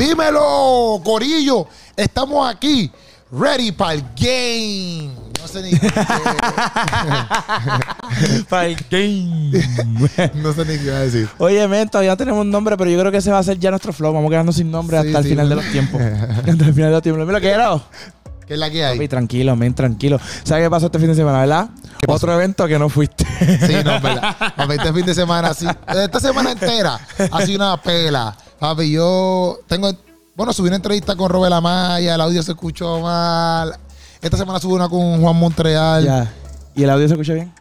Dímelo, Corillo. Estamos aquí, ready para el game. No sé ni qué. Para el game. no sé ni qué iba a decir. Oye, men, todavía no tenemos un nombre, pero yo creo que ese va a ser ya nuestro flow. Vamos a quedarnos sin nombre Sí, hasta el final de los tiempos. hasta el final de los tiempos. Mira, ¿qué era? ¿Qué es la que hay? Papi, tranquilo, men, tranquilo. ¿Sabes qué pasó este fin de semana, verdad? Otro evento que no fuiste. Sí, no, verdad. Papi, este fin de semana, así, esta semana entera, ha sido una pela. Papi, yo tengo, bueno, subí una entrevista con Robert Amaya, el audio se escuchó mal. Esta semana subí una con Juan Montreal. ya. ¿Y el audio se escucha bien?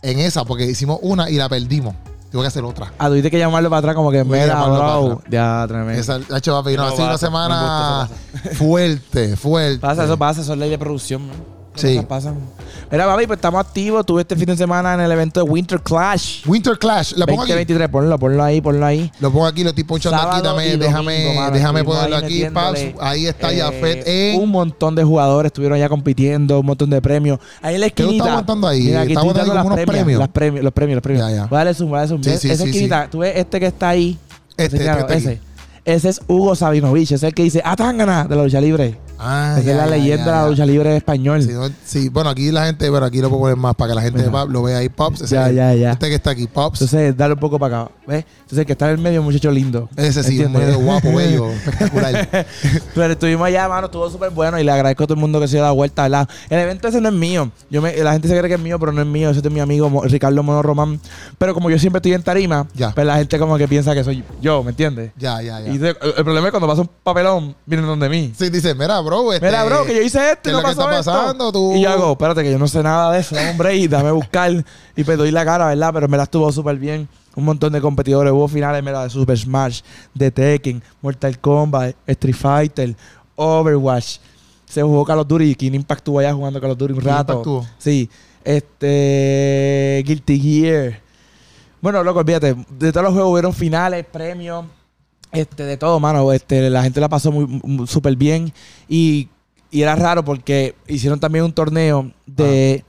En esa, porque hicimos una y la perdimos. Tengo que hacer otra. Ah, tuviste que llamarlo para atrás como que Tuve atrás. Ya, tremendo. Esa, la hecho, papi, no, No, ha sido una semana me gusta, fuerte, fuerte. Pasa, eso pasa, eso es ley de producción, man. Sí. Pasan. Mira, papi, pues estamos activos. Tuve este fin de semana en el evento de Winter Clash. Winter Clash, la pongo aquí. 2023, ponlo, ponlo ahí, ponlo ahí. Lo pongo aquí, lo estoy ponchando aquí. Sábado Dame, y déjame, domingo, mano, déjame ponerlo aquí. Ahí está eh, Jafet en. Un montón de jugadores estuvieron ya compitiendo, un montón de premios. Ahí en la ¿Qué tú esquinita. estás aguantando ahí? Mira, aquí ¿Estás como unos premios, premios? Las premios, los premios, los premios. Ya, ya. Voy a darle zoom, voy a darle zoom. Sí, sí, Esa sí, esquinita, tú ves este que está ahí. Este, este, este ese. Ese es Hugo Sabinovich, es el que dice Atangana de la lucha libre. Ah, Esa ya, es la ya, leyenda ya, de la lucha libre español. Sí, no- sí, bueno, aquí la gente, pero aquí lo puedo poner más para que la gente Mira. lo vea ahí, Pops. Ese- Ya, ya, ya. Este que está aquí, Pops. Entonces, dale un poco para acá. ¿Ves? Entonces, el que está en el medio, muchacho lindo. ese sí, un medio guapo, bello, espectacular. Pero estuvimos allá, mano, estuvo súper bueno y le agradezco a todo el mundo que se dio la vuelta, ¿verdad? El evento ese no es mío. Yo me, la gente se cree que es mío, pero no es mío. Ese es de mi amigo Ricardo Mono Román. Pero como yo siempre estoy en tarima, Ya. pues la gente como que piensa que soy yo, ¿me entiendes? ya, ya, ya. Y el problema es cuando pasa un papelón, vienen donde mí. sí, dice, mira, bro, este, Mira, bro, que yo hice esto ¿qué y no lo que pasó está esto. pasando? Tú- Y yo hago, espérate, que yo no sé nada de eso. Un break, dame buscar. Y pues doy la cara, ¿verdad? Pero me la estuvo súper bien. Un montón de competidores. Hubo finales, mira, de Super Smash, de Tekken, Mortal Kombat, Street Fighter, Overwatch. Se jugó Call of Duty. King Impact estuvo allá jugando Call of Duty un rato. Sí. Este. Guilty Gear. Bueno, loco, olvídate. De todos los juegos hubieron finales, premios. Este, de todo, mano. Este, la gente la pasó muy, súper bien. Y, y era raro porque hicieron también un torneo de.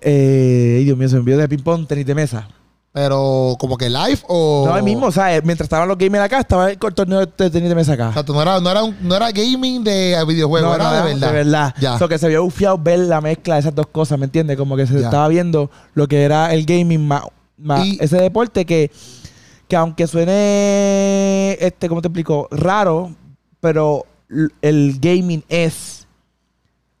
eh, ay, Dios mío, se me envió de ping-pong, tenis de mesa. Pero, como que live o. No, ahí mismo, ¿sabes? Mientras estaban los gamers acá, estaba el torneo de tenis de mesa acá. O sea, tú no era, no era, un- no era gaming de videojuegos, era de verdad. De verdad. Ya. So que se vio bufiado ver la mezcla de esas dos cosas, ¿me entiendes? Como que se Ya. estaba viendo lo que era el gaming más, más Y- ese deporte que, que aunque suene, este, ¿cómo te explico? Raro, pero el gaming es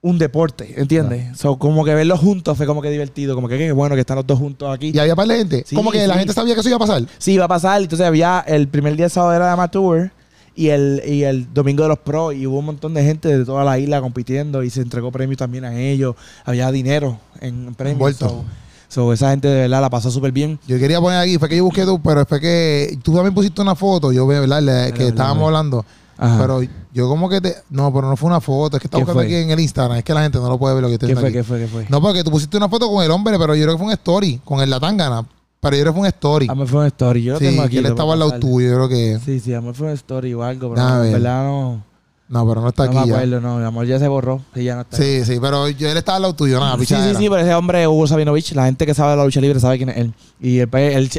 un deporte, ¿entiendes? So, como que verlos juntos fue como que divertido, como que qué bueno que están los dos juntos aquí. Y había par de gente. Sí, como que la gente sabía que eso iba a pasar. Sí, iba a pasar. Entonces había el primer día de sábado era de amateur y el, y el domingo de los pros. Y hubo un montón de gente de toda la isla compitiendo y se entregó premios también a ellos. Había dinero en premios. Envuelto. So, so, esa gente de verdad la pasó súper bien. Yo quería poner aquí, fue que yo busqué tú, pero fue que tú también pusiste una foto, yo veo, ¿verdad? Le- que estábamos hablando. Ajá. Pero yo como que te... No, pero no fue una foto, es que está ¿Qué buscando fue? aquí en el Instagram, es que la gente no lo puede ver lo que estoy ¿Qué fue? aquí. ¿Qué fue? ¿Qué fue? No, porque tú pusiste una foto con el hombre, pero yo creo que fue un story, con el Latangana. Pero yo creo que fue un story. A mí fue una story. Yo lo sí, tengo aquí. él estaba al lado tuyo, yo creo que... Sí, sí, a mí fue una story o algo, pero no, en verdad no, No, pero no está no me aquí ya. acuerdo. No, mi amor ya se borró. Sí, ya no está. Sí, sí, pero yo, él estaba al lado tuyo, nada, Sí, sí, sí, pero ese hombre, Hugo Sabinovich, la gente que sabe de la lucha libre sabe quién es él. Y el,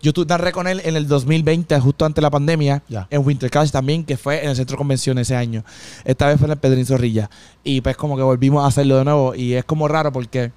yo tu- narré con él en el 2020, justo antes de la pandemia, Ya. en Winter Clash también, que fue en el centro de convención ese año. Esta vez fue en el Pedrín Zorrilla. Y pues como que volvimos a hacerlo de nuevo. Y es como raro porque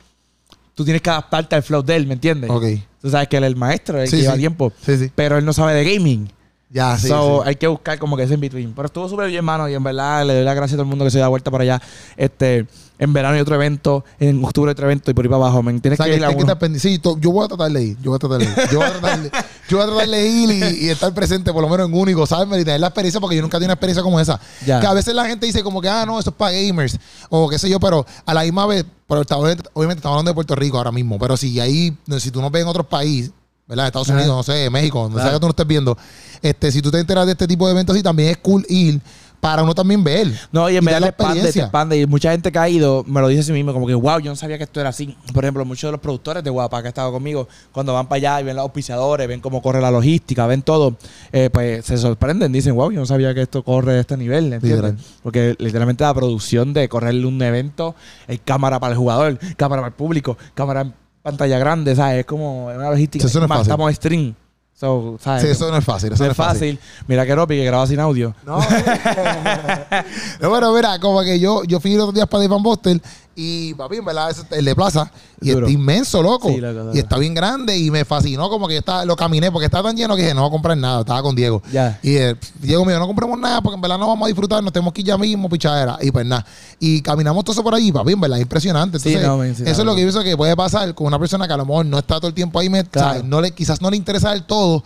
tú tienes que adaptarte al flow de él, ¿me entiendes? Ok. Tú sabes que él es el maestro, el Sí, que lleva sí. tiempo. Sí, sí. Pero él no sabe de gaming. Ya, sí, so, sí. hay que buscar como que ese in between. Pero estuvo súper bien, mano. Y en verdad le doy las gracias a todo el mundo que se da vuelta para allá. Este, en verano hay otro evento, en octubre hay otro evento y por ahí para abajo. Men. O Tienes sea, que que ir a que uno. Sí, yo voy a tratar de ir. Yo voy a tratar de ir. Yo voy a tratar de, yo voy a tratar de ir y, y estar presente, por lo menos en único, ¿sabes? Y tener la experiencia porque yo nunca tengo una experiencia como esa. Ya. Que a veces la gente dice como que, ah, no, eso es para gamers. O qué sé yo, pero a la misma vez, pero obviamente estamos hablando de Puerto Rico ahora mismo. Pero si ahí, si tú no ves en otros países, ¿verdad? Estados. Unidos, no sé, México, donde Claro. sea que tú no estés viendo, este, si tú te enteras de este tipo de eventos, sí, también es cool ir para uno también ver. No, y en y verdad te expande, te expande. Y mucha gente que ha ido me lo dice a sí mismo, como que, wow, yo no sabía que esto era así. Por ejemplo, muchos de los productores de Guapa que han estado conmigo, cuando van para allá y ven los auspiciadores, ven cómo corre la logística, ven todo, eh, pues se sorprenden. Dicen, wow, yo no sabía que esto corre de este nivel, ¿entiendes? Literal. Porque literalmente la producción de correrle un evento, hay cámara para el jugador, cámara para el público, cámara pantalla grande, ¿sabes? Es como una logística. Eso no es Más, fácil. Estamos stream. So, ¿sabes? Sí, eso no es fácil. Eso no es fácil. Mira que Ropi que graba sin audio. No. no, bueno, mira, como que yo, yo fui los otros días para Dave Buster y papi, en verdad, es el de plaza. Y Duro. está inmenso, loco. Sí, loco, loco. Y está bien grande y me fascinó como que yo estaba, lo caminé porque estaba tan lleno que dije, no voy a comprar nada. Estaba con Diego. Ya. Y eh, Diego me dijo, no compremos nada porque en verdad no vamos a disfrutar, nos tenemos que ir ya mismo, pichadera. Y pues nada. Y caminamos todo eso por ahí, papi, en verdad, impresionante. Sí, Entonces, no, men, sí, eso es lo que yo pienso que puede pasar con una persona que a lo mejor no está todo el tiempo ahí, me- Claro. no le, quizás no le interesa del todo.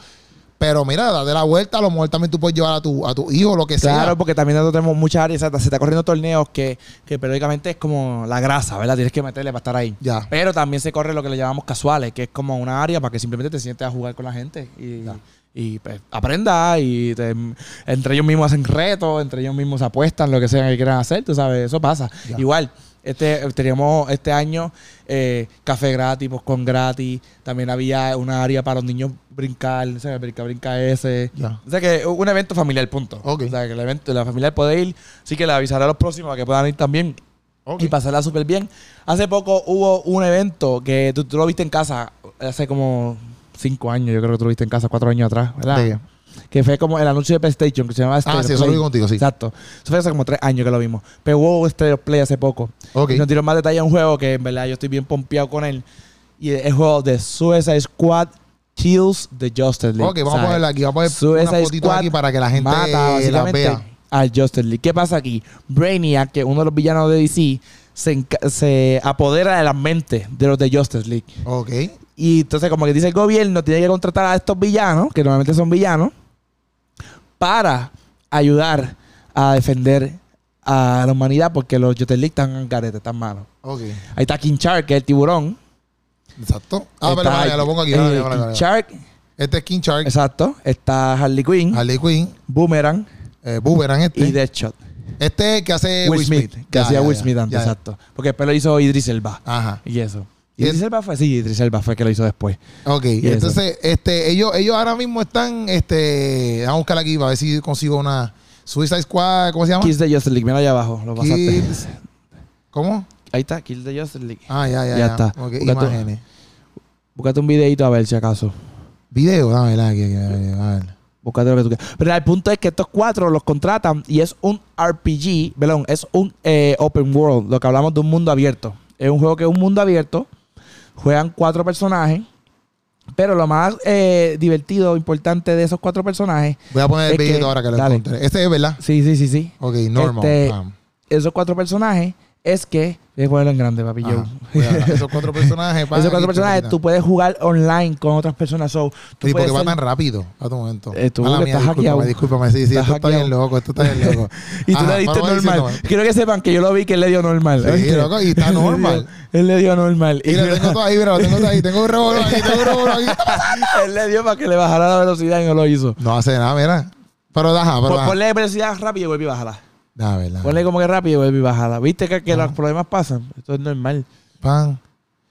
Pero mira, date la vuelta, a lo mejor también tú puedes llevar a tu, a tu hijo, lo que sea. Claro, porque también nosotros tenemos muchas áreas, se está corriendo torneos que, que periódicamente es como la grasa, ¿verdad? Tienes que meterle para estar ahí. Ya. Pero también se corre lo que le llamamos casuales, que es como una área para que simplemente te sientes a jugar con la gente y, Ya. y pues, aprenda y te- entre ellos mismos hacen retos, entre ellos mismos apuestan lo que sea que quieran hacer, tú sabes, eso pasa. Ya. Igual, este teníamos este año eh, café gratis, con gratis, también había una área para los niños brincar, o sea, brinca, brinca ese. O sea que un evento familiar, punto. Ok. O sea que el evento, la familia puede ir, así que le avisaré a los próximos a que puedan ir también y pasarla súper bien. Hace poco hubo un evento que tú, tú lo viste en casa hace como cinco años, yo creo que tú lo viste en casa cuatro años atrás, ¿verdad? ¿De qué? Que fue como el anuncio de PlayStation, que se llamaba Ah, State of sí, eso lo Play. vi contigo, sí. Exacto. Eso fue hace como tres años que lo vimos. Pero hubo State of Play hace poco. Ok. Y nos dieron más detalle a un juego que en verdad yo estoy bien pompeado con él. Y es el juego de Suicide Squad Kills the Justice League. Ok, vamos a ¿sabes? ponerla aquí. Vamos a poner Suicide una fotito Squad aquí para que la gente mata la vea. al Justice League. ¿Qué pasa aquí? Brainiac, que es uno de los villanos de DC, se apodera de las mentes de los de Justice League. Ok. Y entonces, como que dice el gobierno, tiene que contratar a estos villanos, que normalmente son villanos, para ayudar a defender a la humanidad porque los Justice están en garete, están malos. Ahí está King Shark, que es el tiburón. Exacto. Ah, pero vale, lo pongo aquí. eh, vale, vale, King. Shark, Este es King Shark, exacto. Está Harley Quinn, Harley Quinn, Boomerang eh, Boomerang este. y Deadshot. Este que hace Will Smith, que Ya, hacía ya, Will Smith antes, ya, exacto. Porque después lo hizo Idris Elba. Ajá. Y eso. Y ¿Idris Elba fue? Sí, Idris Elba fue que lo hizo después. Ok, Y eso. entonces, este, ellos, ellos ahora mismo están, este, vamos a buscar aquí para ver si consigo una Suicide Squad, ¿cómo se llama? Kids de Justice League, mira allá abajo, lo pasaste. ¿Cómo? Ahí está, Kids de Justice League. Ah, ya, ya, Ya ya. está. Ok, Busca tu- imágenes. Búscate un videito a ver si acaso. Video, dame la aquí, aquí, a ver. Búscate lo que tú quieras. Pero el punto es que estos cuatro los contratan y es un RPG, perdón, es un eh, open world, lo que hablamos de un mundo abierto. Es un juego que es un mundo abierto, juegan cuatro personajes, pero lo más eh, divertido, importante de esos cuatro personajes, Voy a poner el videito ahora que lo dale. encontré. Este es, ¿verdad? sí, sí, sí, sí. Ok, normal. Este. Esos cuatro personajes es que, voy a ponerlo en grande, papi, yo. Esos cuatro personajes. Esos cuatro personajes, tú puedes jugar online con otras personas. So, tú Sí, porque puedes va ser- tan rápido. A tu momento. Eh, tú que mía, estás discúlpame, discúlpame. Sí, sí, esto está bien loco, esto está bien loco. Y tú Ajá, le diste normal. diciendo, Quiero que sepan que yo lo vi que él le dio normal. Sí, loco, y está normal. él le dio normal. Y lo mira, tengo todo ahí, lo tengo todo ahí. Tengo un revólver aquí, tengo un revólver aquí. él le dio para que le bajara la velocidad y no lo hizo. No hace nada, mira. Pero deja, pero deja. Ponle velocidad rápida y vuelve y bájala. Deja verla. Ponle como que rápido y vuelve y bájala. ¿Viste que, que los problemas pasan? Esto es normal. Pan.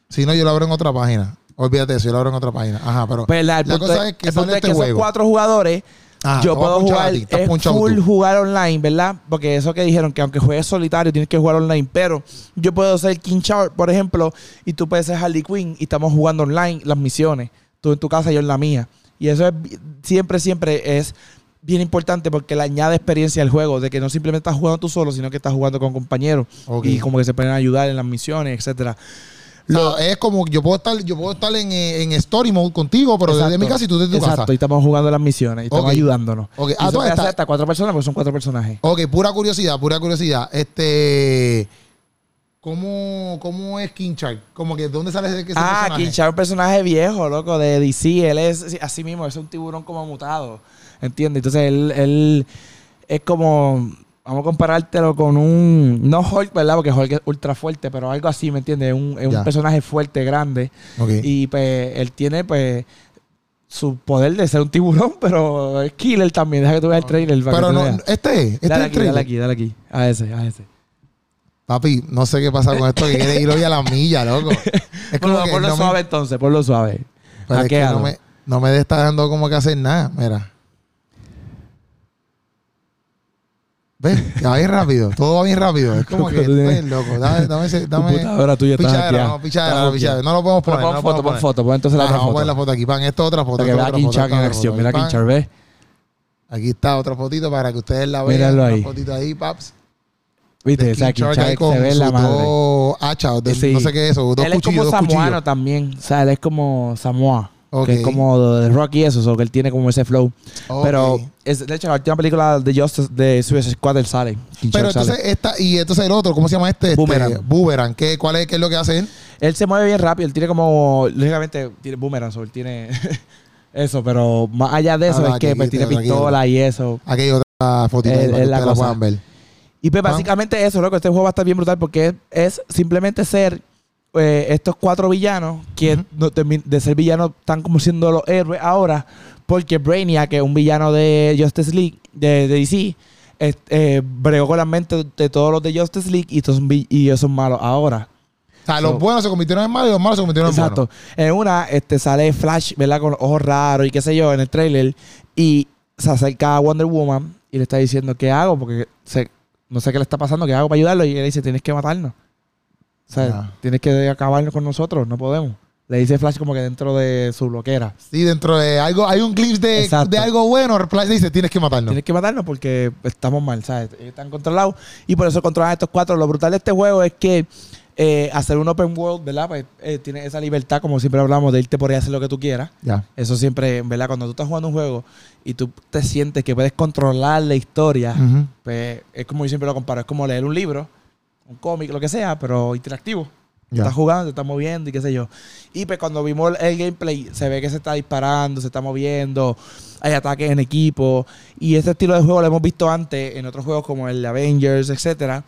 Si no, yo lo abro en otra página. Olvídate eso, yo lo abro en otra página. Ajá, pero. Pues la, el la punto cosa es, es que el punto es este que juego. cuatro jugadores Ajá, yo puedo jugar ti, es full tú. jugar online, ¿verdad? Porque eso que dijeron que aunque juegues solitario tienes que jugar online, pero yo puedo ser King Shark, por ejemplo, y tú puedes ser Harley Quinn y estamos jugando online las misiones, tú en tu casa y yo en la mía. Y eso es siempre siempre es bien importante porque le añade experiencia al juego, de que no simplemente estás jugando tú solo, sino que estás jugando con compañeros y como que se pueden ayudar en las misiones, etcétera. O sea, es como yo puedo estar, yo puedo estar en, eh, en story mode contigo, pero desde Exacto. mi casa y tú desde tu Exacto, casa. y estamos jugando las misiones y estamos ayudándonos. Ok, Y ah, estás- hacer hasta cuatro personas porque son cuatro personajes. Ok, pura curiosidad, pura curiosidad. Este. ¿Cómo, cómo es King Shark? Como que, ¿dónde sale ese, ese Ah, personaje? King Shark es un personaje viejo, loco, de DC. Él es sí, así mismo, es un tiburón como mutado. ¿Entiendes? Entonces él, él es como. Vamos a comparártelo con un. No Hulk, ¿verdad? Porque Hulk es ultra fuerte, pero algo así, ¿me entiendes? Un, es un personaje fuerte, grande. Y pues él tiene, pues. Su poder de ser un tiburón, pero es killer también. Deja que tú veas el trailer. para Pero no, veas. este es, este dale es el aquí, dale trailer. aquí, dale aquí. A ese, a ese. Papi, no sé qué pasa con esto que quiere ir hoy a la milla, loco. Es como Ponlo, que ponlo no me- suave entonces, ponlo suave. pero es que Hackealo. no me, no me está dando como que hacer nada. Mira. ¿Ves? Ya va bien rápido. Todo va bien rápido. Es como que Tú eres loco. Dame, dame, ese- dame. Computadora tuya Pichadera, no, pichadera, Está no, pichadera. No lo podemos poner. pon no lo foto, podemos pon poner. foto, pon entonces la otra Vamos a foto. poner la foto aquí, pan. Esto es otra foto. Para que es vea foto, esta en es acción. foto. Mira. Shark, ¿ves? Aquí está otra fotito para que ustedes la vean. Míralo Una ahí. fotito ahí, paps. Viste, o sea, King se ve la madre. de- Sí. no sé qué es eso, dos él es cuchillos, como dos samoano cuchillos. también. O sea, él es como Samoa. Que es como de Rocky eso, o que él tiene como ese flow. Pero, es, de hecho, la última película de Justice de Suicide Squad, él sale. King Pero entonces sale. esta, y entonces el otro, ¿cómo se llama este? Este, Boomerang. Boomerang. ¿Qué, cuál es, ¿Qué es lo que hace él? Él se mueve bien rápido. Él tiene como, lógicamente, tiene boomerang, o él tiene eso. Pero más allá de eso, Ah, es aquí, que pues, tiene aquí, pistola y eso. Aquí hay otra fotito Es- es la cosa. Y pues básicamente eso, loco. Este juego va a estar bien brutal porque es, es simplemente ser eh, estos cuatro villanos que de ser villanos están como siendo los héroes ahora. Porque Brainiac, que es un villano de Justice League, de, de DC, es- eh, bregó con la mente de todos los de Justice League y, estos son y ellos son malos ahora. O sea, los So- buenos se convirtieron en malos y los malos se convirtieron en Exacto. En una este, sale Flash, ¿verdad? Con los ojos raros y qué sé yo en el trailer. Y se acerca a Wonder Woman y le está diciendo, ¿qué hago? Porque se- no sé qué le está pasando, ¿qué hago para ayudarlo? Y él dice, tienes que matarnos. O sea, tienes que acabarnos con nosotros, no podemos. Le dice Flash como que dentro de su bloquera. Sí, dentro de algo, hay un glimpse de, de algo bueno. Flash dice, tienes que matarnos. Tienes que matarnos porque estamos mal, ¿sabes? Ellos Están controlados y por eso controlan a estos cuatro. Lo brutal de este juego es que eh, hacer un open world, ¿verdad? Pues eh, tiene esa libertad, como siempre hablamos, de irte por ahí a hacer lo que tú quieras. Eso siempre, ¿verdad? Cuando tú estás jugando un juego y tú te sientes que puedes controlar la historia, pues es como yo siempre lo comparo, es como leer un libro, un cómic, lo que sea, pero interactivo. Ya. Estás jugando, te estás moviendo y qué sé yo. Y pues cuando vimos el gameplay, se ve que se está disparando, se está moviendo, hay ataques en equipo. Y este estilo de juego lo hemos visto antes en otros juegos como el Avengers, etcétera.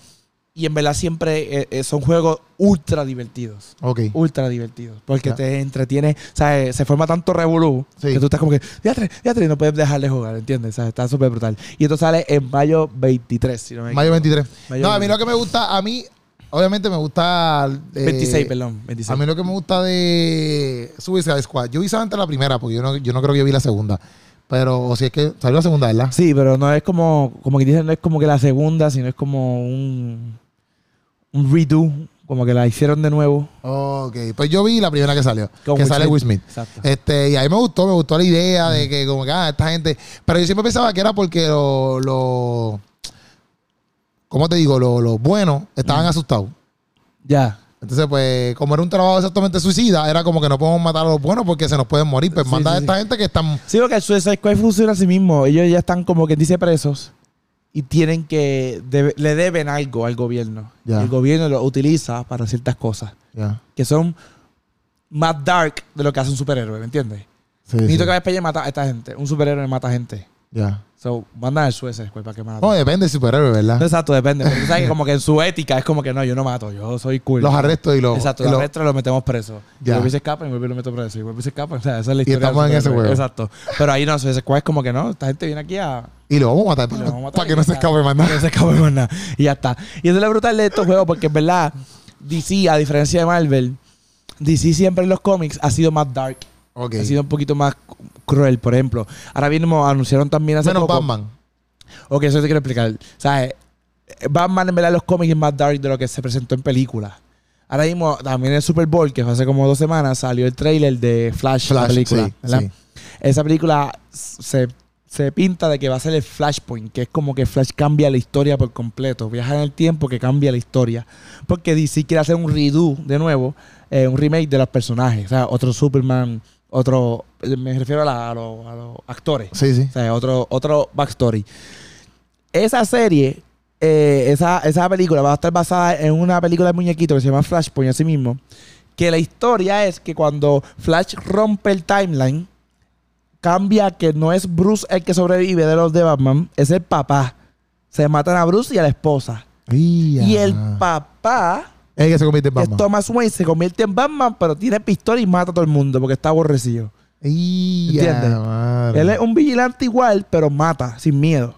Y en verdad siempre eh, eh, son juegos ultra divertidos. Ok. Ultra divertidos. Porque te entretiene. O sea, eh, se forma tanto revolú Sí. que tú estás como que, diatre, diatre, y no puedes dejar de jugar, ¿entiendes? O sea, está súper brutal. Y esto sale en mayo 23, si no me Mayo 23. Mayo no, a mí 23. lo que me gusta, a mí, obviamente me gusta. eh, 26, perdón. 26. A mí lo que me gusta de Suicide Squad, yo vi solamente la primera, porque yo no, yo no creo que yo vi la segunda. Pero, o si es que salió la segunda, ¿verdad? Sí, pero no es como, como que dicen, no es como que la segunda, sino es como un, un redo, como que la hicieron de nuevo. Ok, pues yo vi la primera que salió, Con que Will sale Smith. Will Smith. Exacto. Este, y a mí me gustó, me gustó la idea de que como que, ah, esta gente... Pero yo siempre pensaba que era porque los... Lo, ¿Cómo te digo? Los los buenos estaban asustados. Ya. Entonces, pues, como era un trabajo exactamente suicida, era como que no podemos matar a los buenos porque se nos pueden morir. Pues Sí, manda sí, a esta gente que están... Sí, porque el Suicide Squad funciona así mismo. Ellos ya están como que dice presos y tienen que, debe- le deben algo al gobierno. Ya. Y el gobierno lo utiliza para ciertas cosas Ya. que son más dark de lo que hace un superhéroe, ¿me entiendes? Sí, Necesito sí. que vaya a matar a esta gente. Un superhéroe mata gente. Ya. So, mandan al Suicide Squad para que mate. No, depende del superhéroe, ¿verdad? Exacto, depende. Porque tú sabes que como que en su ética es como que no, yo no mato, yo soy cool. Los arrestos y los... Exacto, y los arrestos los metemos presos. Ya. Y vuelve y se escapa y vuelve y lo meto preso. Y vuelve y se escapa. O sea, esa es la Y historia. estamos del en ese juego. Exacto. Pero ahí no, Squad es como que no, esta gente viene aquí a... Y lo vamos a matar y para, vamos a matar para y que no se escape más Que nada. no se escape más nada. Y ya está. Y eso es lo brutal de estos juegos porque en verdad DC, a diferencia de Marvel, DC siempre en los cómics ha sido más dark. Ha sido un poquito más cruel, por ejemplo. Ahora mismo anunciaron también hace Menos poco... Batman. Ok, eso te quiero explicar. Eh, Batman en verdad los cómics es más dark de lo que se presentó en películas. Ahora mismo, también en el Super Bowl, que fue hace como dos semanas, salió el trailer de Flash, la Flash, película. sí, ¿verdad? sí. Esa película se, se pinta de que va a ser el Flashpoint, que es como que Flash cambia la historia por completo. Viaja en el tiempo que cambia la historia. Porque DC quiere hacer un redo de nuevo, eh, un remake de los personajes. O sea, otro Superman, otro. Me refiero a, la- a los- a los actores. Sí, sí. O sea, otro, otro backstory. Esa serie, eh, esa, esa película va a estar basada en una película de muñequito que se llama Flashpoint, así mismo. Que la historia es que cuando Flash rompe el timeline, cambia que no es Bruce el que sobrevive de los de Batman, es el papá. Se matan a Bruce y a la esposa. Y el papá, Es el que se convierte en que es Batman. Thomas Wayne, se convierte en Batman, pero tiene pistola y mata a todo el mundo porque está aborrecido. ¿Entiendes? Él es un vigilante igual, pero mata, sin miedo.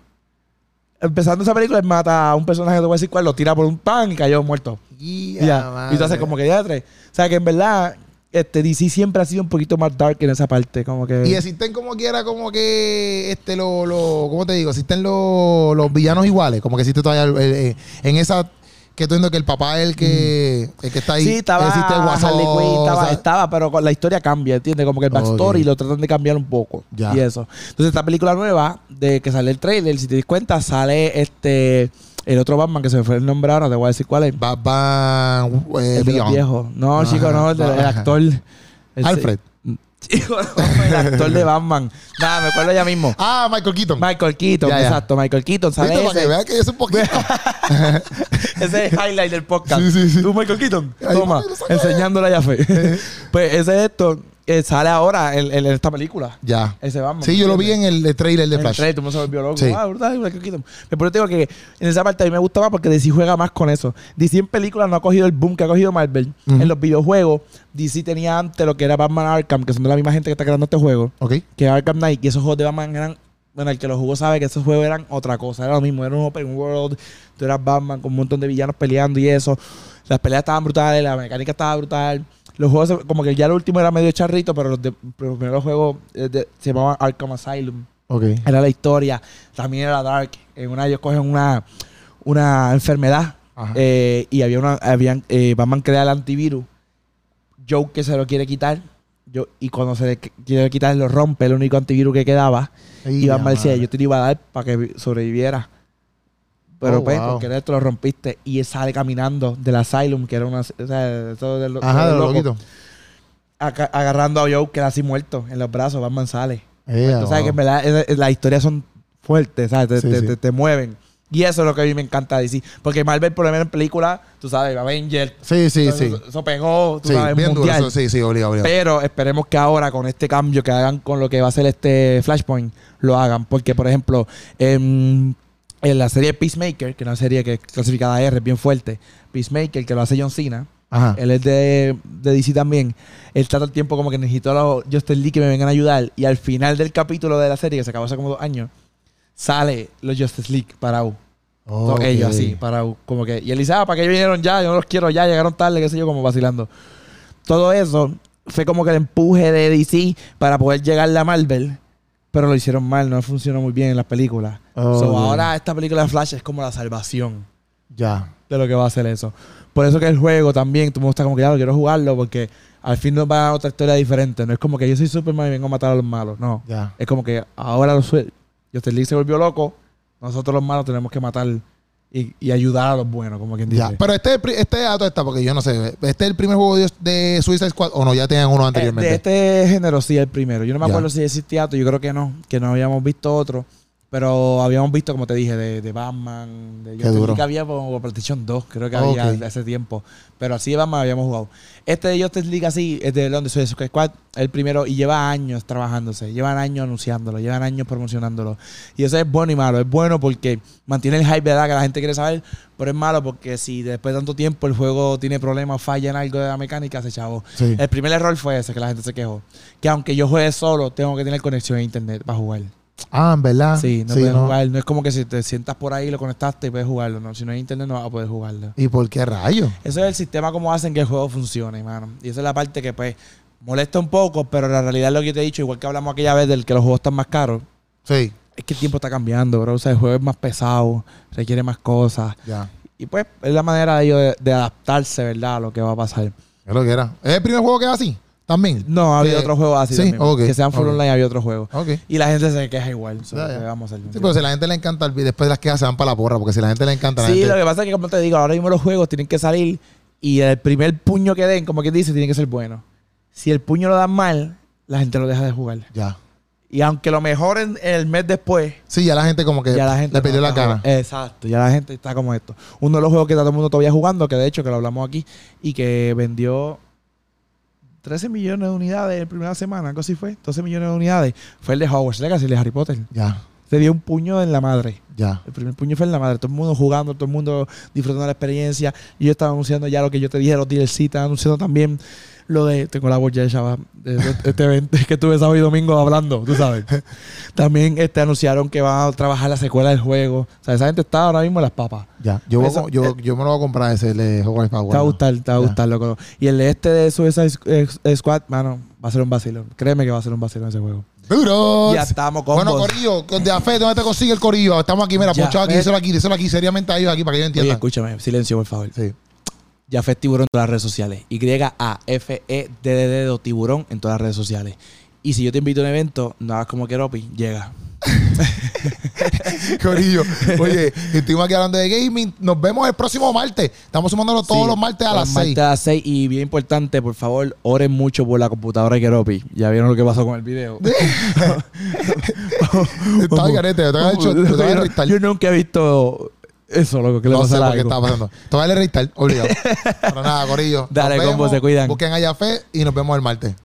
Empezando esa película, él mata a un personaje, te voy a decir cuál, lo tira por un pan y cayó muerto. Y Y ya. Y tú haces como que ya tres. O sea, que en verdad, este DC siempre ha sido un poquito más dark en esa parte, como que Y existen como quiera, como que, este, lo, lo, ¿cómo te digo? Existen los, los villanos iguales, como que existe todavía el- el- eh, en esa, que tú entiendes que el papá es el que, el que está ahí. Sí, estaba existe el Guasón, Harley Quinn, estaba, o sea, estaba, pero con la historia cambia, ¿entiendes? Como que el backstory Ok. lo tratan de cambiar un poco. Ya. Y eso. Entonces, esta película nueva, de que sale el trailer, si te das cuenta, sale este el otro Batman, que se me fue el nombre ahora, te voy a decir cuál es. Batman eh, el viejos. No, chico, no, el, actor. El- Alfred. Chico, el actor de Batman. Nada, me acuerdo ya mismo. Ah, Michael Keaton. Michael Keaton, Ya, ya. exacto, Michael Keaton, Para que ese. vean que yo soy un poquito. Ese es el highlight del podcast. Sí, sí, sí. Tú, Michael Keaton, toma, mami, lo enseñándole a Yafe. pues ese es esto, eh, sale ahora en, en esta película. ya. Ese Batman. Sí, yo lo vi en el, el trailer de el Flash. trailer, todo el mundo se volvió loco. Sí. Ah, Michael Keaton. Pero por eso te digo que en esa parte a mí me gusta más porque DC juega más con eso. DC en películas no ha cogido el boom que ha cogido Marvel. Ujú. En los videojuegos, DC tenía antes lo que era Batman Arkham, que son de la misma gente que está creando este juego, Ok. que Arkham Knight. Y esos juegos de Batman eran. Bueno, el que los jugó sabe que esos juegos eran otra cosa. Era lo mismo, era un open world. Tú eras Batman con un montón de villanos peleando y eso. Las peleas estaban brutales, la mecánica estaba brutal. Los juegos, como que ya el último era medio charrito, pero los, de, los primeros juegos eh, de- se llamaban Arkham Asylum. Era la historia. También era Dark. En una ellos cogen una, una enfermedad. Eh, y había una, habían, eh, Batman crea el antivirus. Joe que se lo quiere quitar. Yo, y cuando se le qu- quiere quitar, lo rompe, el único antivirus que quedaba. Ay, y Batman decía, yo te lo iba a dar para que vi- sobreviviera. Pero Oh, pues, wow. porque esto lo rompiste. Y sale caminando del asylum, que era una... O sea, eso de lo- Ajá, de lo loquito. agarrando a Joe, que era así muerto, en los brazos. Batman sale. Eh, Tú sabes que en wow. verdad es- es- las historias son fuertes, ¿sabes? Te, Sí, te- sí. te- te mueven. Y eso es lo que a mí me encanta decir. Porque Marvel, por lo menos en película, tú sabes, Avenger. Sí, sí, eso, sí. eso- eso pegó, tú Sí, sabes, bien duro. mundial. eso, Sí, sí, obligado, obligado. Pero esperemos que ahora, con este cambio que hagan con lo que va a ser este Flashpoint, lo hagan. Porque, por ejemplo, en, en la serie Peacemaker, que es una serie que es clasificada R, es bien fuerte. Peacemaker, que lo hace John Cena. Ajá. Él es de, de DC también. Él está todo el tiempo como que necesito a los Justice League que me vengan a ayudar. Y al final del capítulo de la serie, que se acabó hace como dos años, sale los Justice League para U. Todos Ok. ellos así, para U. Como que, y él dice, ah, ¿para qué vinieron ya? Yo no los quiero ya, llegaron tarde, qué sé yo, como vacilando. Todo eso fue como que el empuje de DC para poder llegar a Marvel. Pero lo hicieron mal, no funcionó muy bien en las películas. Oh, So, ahora esta película de Flash es como la salvación Ya. de lo que va a hacer eso. Por eso que el juego también, tú me gusta como que ya lo quiero jugarlo porque al fin nos va a otra historia diferente. No es como que yo soy Superman y vengo a matar a los malos. No. Ya. Es como que ahora los Justice League se volvió loco. Nosotros los malos tenemos que matar y, y ayudar a los buenos, como quien dice. Ya. Pero este, este dato está, porque yo no sé. ¿Este es el primer juego de, de Suicide Squad o no? Ya tenían uno Eh, anteriormente. de este género sí, el primero. Yo no me Ya. acuerdo si existía otro, yo creo que no, que no habíamos visto otro. Pero habíamos visto, como te dije, de, de Batman, de Qué Justice duro. League había como PlayStation 2, creo que Ok. había hace tiempo. Pero así de Batman habíamos jugado. Este de Justice League así, es de Londres Suicide Squad, el primero, y lleva años trabajándose, llevan años anunciándolo, llevan años promocionándolo. Y eso es bueno y malo. Es bueno porque mantiene el hype, ¿verdad? Que la gente quiere saber, pero es malo porque si después de tanto tiempo el juego tiene problemas, falla en algo de la mecánica, se chavo. Sí. El primer error fue ese, que la gente se quejó. Que aunque yo juegue solo, tengo que tener conexión a internet para jugar. Ah, en verdad. Sí, no Sí, puedes no. jugar. No es como que si te sientas por ahí, lo conectaste y puedes jugarlo. No, si no hay internet, no vas a poder jugarlo. ¿Y por qué rayos? Eso es el sistema como hacen que el juego funcione, mano. Y esa es la parte que, pues, molesta un poco, pero la realidad es lo que yo te he dicho, igual que hablamos aquella vez del que los juegos están más caros. Sí. Es que el tiempo está cambiando, bro. O sea, el juego es más pesado, requiere más cosas. Ya. Y pues, es la manera de ellos de, de adaptarse, ¿verdad? A lo que va a pasar. Es lo que era. ¿Es el primer juego que es así? También. No, había Eh, otros juegos así sí, también. ok, Que sean full online, había otros juegos. Ok. Y la gente se queja igual. so, Ya, ya. ¿qué vamos a? Sí, pero si a la gente le encanta, el después de las quejas se van para la porra, porque si a la gente le encanta, la Sí, gente... lo que pasa es que, como te digo, ahora mismo los juegos tienen que salir y el primer puño que den, como quien dice, tiene que ser bueno. Si el puño lo dan mal, la gente lo deja de jugar. Ya. Y aunque lo mejoren el mes después, Sí, ya la gente como que ya la gente le perdió no la cara. Exacto, ya la gente está como esto. Uno de los juegos que está todo el mundo todavía jugando, que de hecho que lo hablamos aquí, y que vendió 13 millones de unidades en primera semana, algo así fue, 12 millones de unidades, fue el de Hogwarts Legacy, el de Harry Potter. Ya. Se dio un puño en la madre. Ya. El primer puño fue en la madre. Todo el mundo jugando, todo el mundo disfrutando la experiencia. Y yo estaba anunciando ya lo que yo te dije, los DLC, estaba anunciando también lo de. Tengo la voz ya chava, de, de este evento que estuve sábado y domingo hablando, tú sabes. también este, anunciaron que van a trabajar la secuela del juego. O sea, esa gente está ahora mismo en las papas. Ya. Yo, Eso- yo, yo me lo voy a comprar ese el de Hogwarts Power. Te va a gustar, te va a gustar, loco. Y el de este de Suicide Squ- Squad, mano, va a ser un vacilón. Créeme que va a ser un vacilón ese juego. ¡Duros! Ya estamos con Bueno, Corillo, de Afet, ¿dónde te consigue el Corillo? Estamos aquí, mira, Ya, ponchado aquí, díselo aquí, díselo aquí, seriamente a ellos aquí para que ellos Oye, entiendan. escúchame, silencio, por favor. Sí. Ya fue tiburón en todas las redes sociales. Y-A-F-E-D-D-D o tiburón en todas las redes sociales. Y si yo te invito a un evento, no hagas como Keropi, llega. Corillo. Oye, estuvimos aquí hablando de gaming. Nos vemos el próximo martes. Estamos sumándolo todos Sí, los martes a las los 6. martes a las 6. Y bien importante, por favor, oren mucho por la computadora de Keropi. Ya vieron lo que pasó con el video. Estaba carete, te te yo, nunca he visto eso, loco, que le No sé pasa por qué pasando. Te voy a obligado. Pero nada, Corillo. Dale, combo, se cuidan. Busquen a Fe y nos vemos el martes.